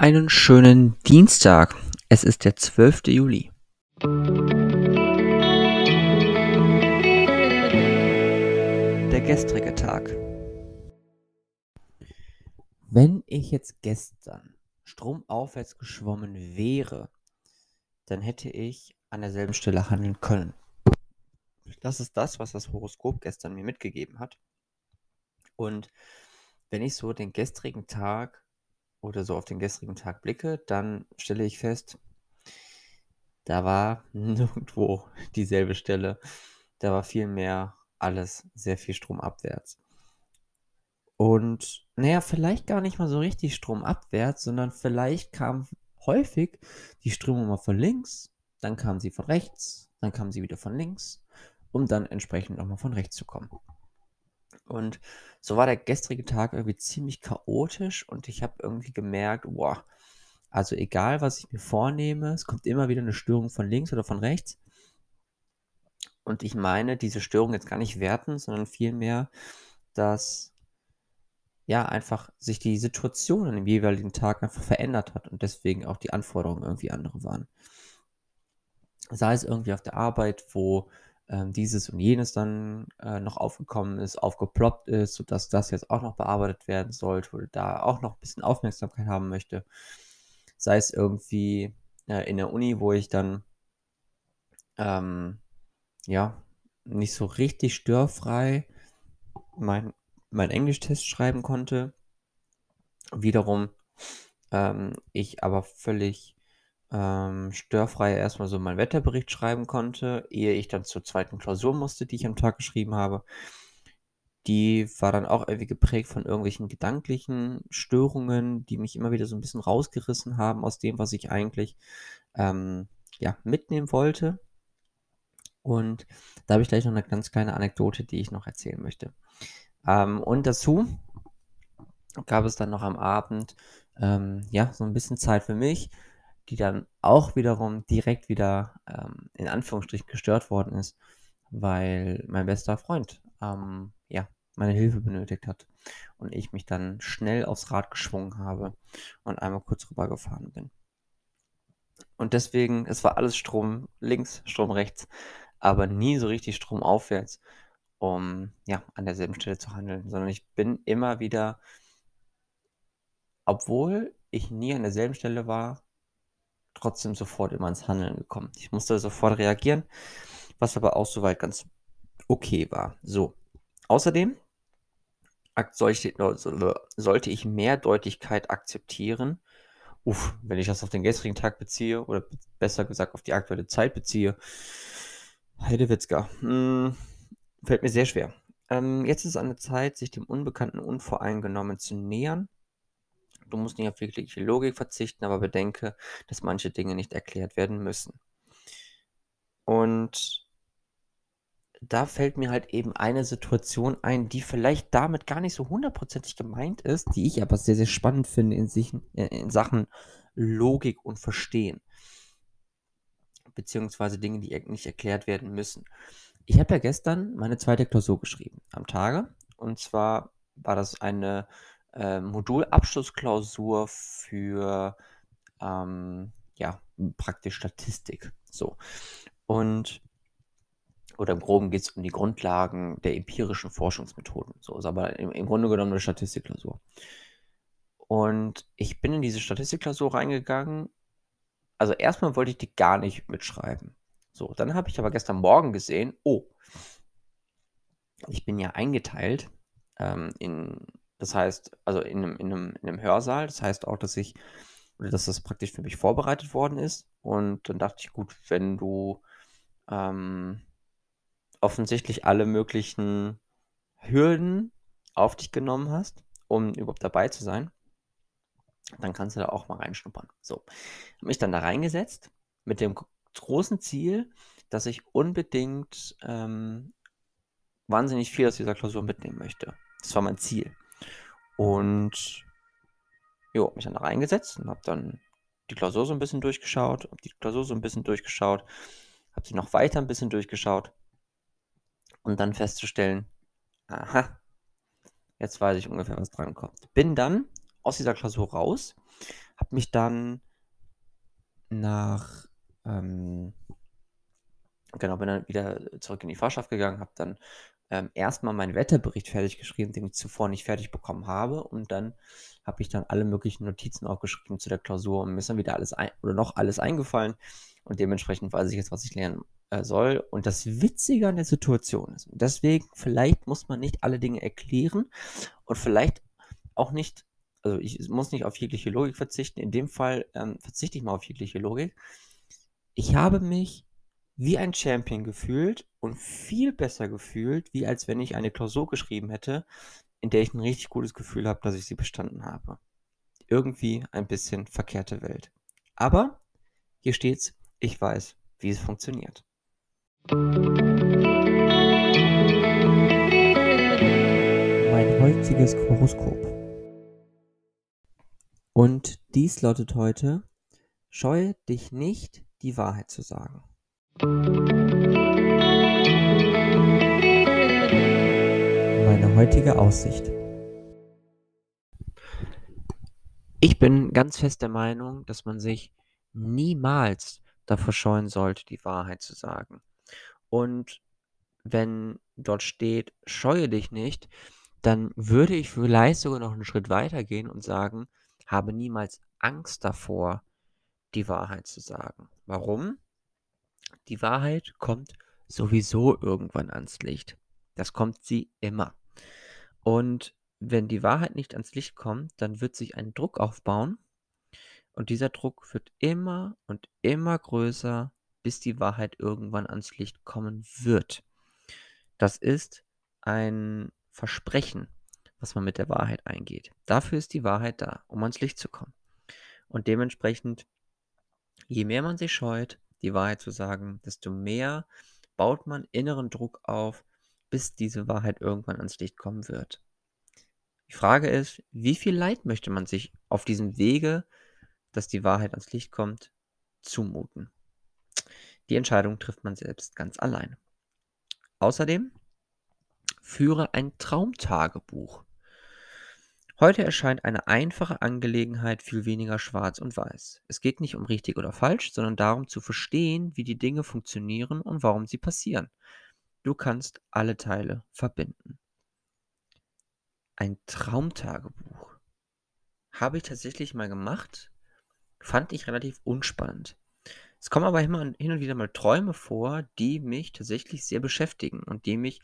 Einen schönen Dienstag. Es ist der 12. Juli. Der gestrige Tag. Wenn ich jetzt gestern stromaufwärts geschwommen wäre, dann hätte ich an derselben Stelle handeln können. Das ist das, was das Horoskop gestern mir mitgegeben hat. Und wenn ich so den gestrigen Tag oder so auf den gestrigen Tag blicke, dann stelle ich fest, da war nirgendwo dieselbe Stelle. Da war vielmehr alles sehr viel stromabwärts. Und naja, vielleicht gar nicht mal so richtig stromabwärts, sondern vielleicht kam häufig die Strömung mal von links, dann kam sie von rechts, dann kam sie wieder von links, um dann entsprechend nochmal von rechts zu kommen. Und so war der gestrige Tag irgendwie ziemlich chaotisch und ich habe irgendwie gemerkt, boah, also egal, was ich mir vornehme, es kommt immer wieder eine Störung von links oder von rechts. Und ich meine, diese Störung jetzt gar nicht werten, sondern vielmehr, dass ja einfach sich die Situation an dem jeweiligen Tag einfach verändert hat und deswegen auch die Anforderungen irgendwie andere waren. Sei es irgendwie auf der Arbeit, wo ähm, dieses und jenes dann äh, noch aufgekommen ist, aufgeploppt ist, sodass das jetzt auch noch bearbeitet werden sollte oder da auch noch ein bisschen Aufmerksamkeit haben möchte. Sei es irgendwie äh, in der Uni, wo ich dann ähm, ja nicht so richtig störfrei mein, mein Englisch-Test schreiben konnte. Wiederum ähm, ich aber völlig ähm, störfrei erstmal so meinen Wetterbericht schreiben konnte, ehe ich dann zur zweiten Klausur musste, die ich am Tag geschrieben habe. Die war dann auch irgendwie geprägt von irgendwelchen gedanklichen Störungen, die mich immer wieder so ein bisschen rausgerissen haben aus dem, was ich eigentlich ähm, ja, mitnehmen wollte. Und da habe ich gleich noch eine ganz kleine Anekdote, die ich noch erzählen möchte. Ähm, und dazu gab es dann noch am Abend ähm, ja so ein bisschen Zeit für mich die dann auch wiederum direkt wieder ähm, in Anführungsstrichen gestört worden ist, weil mein bester Freund ähm, ja meine Hilfe benötigt hat und ich mich dann schnell aufs Rad geschwungen habe und einmal kurz rübergefahren bin. Und deswegen, es war alles Strom links, Strom rechts, aber nie so richtig Strom aufwärts, um ja an derselben Stelle zu handeln, sondern ich bin immer wieder, obwohl ich nie an derselben Stelle war, trotzdem sofort immer ins Handeln gekommen. Ich musste sofort reagieren, was aber auch soweit ganz okay war. So, außerdem sollte ich Mehrdeutigkeit akzeptieren. Uff, wenn ich das auf den gestrigen Tag beziehe, oder besser gesagt auf die aktuelle Zeit beziehe, Heidewitzka, hm, fällt mir sehr schwer. Ähm, jetzt ist eine Zeit, sich dem Unbekannten unvoreingenommen zu nähern Du musst nicht auf wirkliche Logik verzichten, aber bedenke, dass manche Dinge nicht erklärt werden müssen. Und da fällt mir halt eben eine Situation ein, die vielleicht damit gar nicht so hundertprozentig gemeint ist, die ich aber sehr, sehr spannend finde in, sich, äh, in Sachen Logik und Verstehen. Beziehungsweise Dinge, die nicht erklärt werden müssen. Ich habe ja gestern meine zweite Klausur geschrieben am Tage. Und zwar war das eine äh, Modulabschlussklausur für ähm, ja, praktisch Statistik. So. Und oder im Groben geht es um die Grundlagen der empirischen Forschungsmethoden. So ist aber im, im Grunde genommen eine Statistikklausur. Und ich bin in diese Statistikklausur reingegangen. Also erstmal wollte ich die gar nicht mitschreiben. So, dann habe ich aber gestern Morgen gesehen, oh, ich bin ja eingeteilt ähm, in das heißt, also in einem, in einem, in einem Hörsaal. Das heißt auch, dass ich, oder dass das praktisch für mich vorbereitet worden ist. Und dann dachte ich, gut, wenn du ähm, offensichtlich alle möglichen Hürden auf dich genommen hast, um überhaupt dabei zu sein, dann kannst du da auch mal reinschnuppern. So, habe mich dann da reingesetzt mit dem großen Ziel, dass ich unbedingt ähm, wahnsinnig viel aus dieser Klausur mitnehmen möchte. Das war mein Ziel. Und jo, mich dann da reingesetzt und habe dann die Klausur so ein bisschen durchgeschaut, habe die Klausur so ein bisschen durchgeschaut, habe sie noch weiter ein bisschen durchgeschaut und dann festzustellen, aha, jetzt weiß ich ungefähr, was dran kommt. Bin dann aus dieser Klausur raus, habe mich dann nach, ähm, genau, bin dann wieder zurück in die Fahrschaft gegangen, habe dann ähm, erstmal meinen Wetterbericht fertig geschrieben, den ich zuvor nicht fertig bekommen habe. Und dann habe ich dann alle möglichen Notizen aufgeschrieben zu der Klausur und mir ist dann wieder alles ein, oder noch alles eingefallen. Und dementsprechend weiß ich jetzt, was ich lernen äh, soll. Und das Witzige an der Situation ist, deswegen, vielleicht muss man nicht alle Dinge erklären und vielleicht auch nicht, also ich muss nicht auf jegliche Logik verzichten. In dem Fall ähm, verzichte ich mal auf jegliche Logik. Ich habe mich wie ein Champion gefühlt und viel besser gefühlt, wie als wenn ich eine Klausur geschrieben hätte, in der ich ein richtig gutes Gefühl habe, dass ich sie bestanden habe. Irgendwie ein bisschen verkehrte Welt. Aber hier steht's, ich weiß, wie es funktioniert. Mein heutiges Horoskop. Und dies lautet heute, scheue dich nicht, die Wahrheit zu sagen. Meine heutige Aussicht. Ich bin ganz fest der Meinung, dass man sich niemals davor scheuen sollte, die Wahrheit zu sagen. Und wenn dort steht, scheue dich nicht, dann würde ich vielleicht sogar noch einen Schritt weiter gehen und sagen, habe niemals Angst davor, die Wahrheit zu sagen. Warum? Die Wahrheit kommt sowieso irgendwann ans Licht. Das kommt sie immer. Und wenn die Wahrheit nicht ans Licht kommt, dann wird sich ein Druck aufbauen. Und dieser Druck wird immer und immer größer, bis die Wahrheit irgendwann ans Licht kommen wird. Das ist ein Versprechen, was man mit der Wahrheit eingeht. Dafür ist die Wahrheit da, um ans Licht zu kommen. Und dementsprechend, je mehr man sich scheut, die Wahrheit zu sagen, desto mehr baut man inneren Druck auf, bis diese Wahrheit irgendwann ans Licht kommen wird. Die Frage ist, wie viel Leid möchte man sich auf diesem Wege, dass die Wahrheit ans Licht kommt, zumuten? Die Entscheidung trifft man selbst ganz allein. Außerdem führe ein Traumtagebuch. Heute erscheint eine einfache Angelegenheit viel weniger schwarz und weiß. Es geht nicht um richtig oder falsch, sondern darum zu verstehen, wie die Dinge funktionieren und warum sie passieren. Du kannst alle Teile verbinden. Ein Traumtagebuch. Habe ich tatsächlich mal gemacht. Fand ich relativ unspannend. Es kommen aber hin und wieder mal Träume vor, die mich tatsächlich sehr beschäftigen und die mich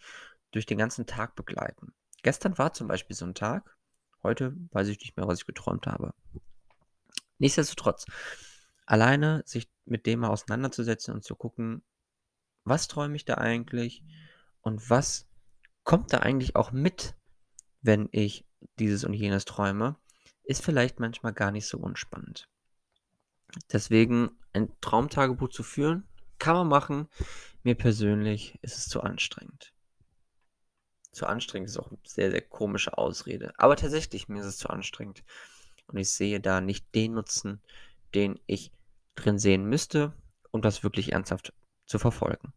durch den ganzen Tag begleiten. Gestern war zum Beispiel so ein Tag, Heute weiß ich nicht mehr, was ich geträumt habe. Nichtsdestotrotz, alleine sich mit dem mal auseinanderzusetzen und zu gucken, was träume ich da eigentlich und was kommt da eigentlich auch mit, wenn ich dieses und jenes träume, ist vielleicht manchmal gar nicht so unspannend. Deswegen ein Traumtagebuch zu führen, kann man machen. Mir persönlich ist es zu anstrengend zu anstrengend ist auch eine sehr, sehr komische Ausrede. Aber tatsächlich, mir ist es zu anstrengend. Und ich sehe da nicht den Nutzen, den ich drin sehen müsste, um das wirklich ernsthaft zu verfolgen.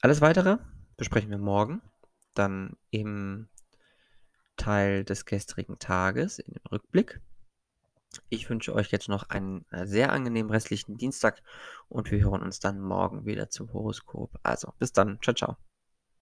Alles weitere besprechen wir morgen, dann im Teil des gestrigen Tages, in dem Rückblick. Ich wünsche euch jetzt noch einen äh, sehr angenehmen restlichen Dienstag und wir hören uns dann morgen wieder zum Horoskop. Also bis dann, ciao, ciao.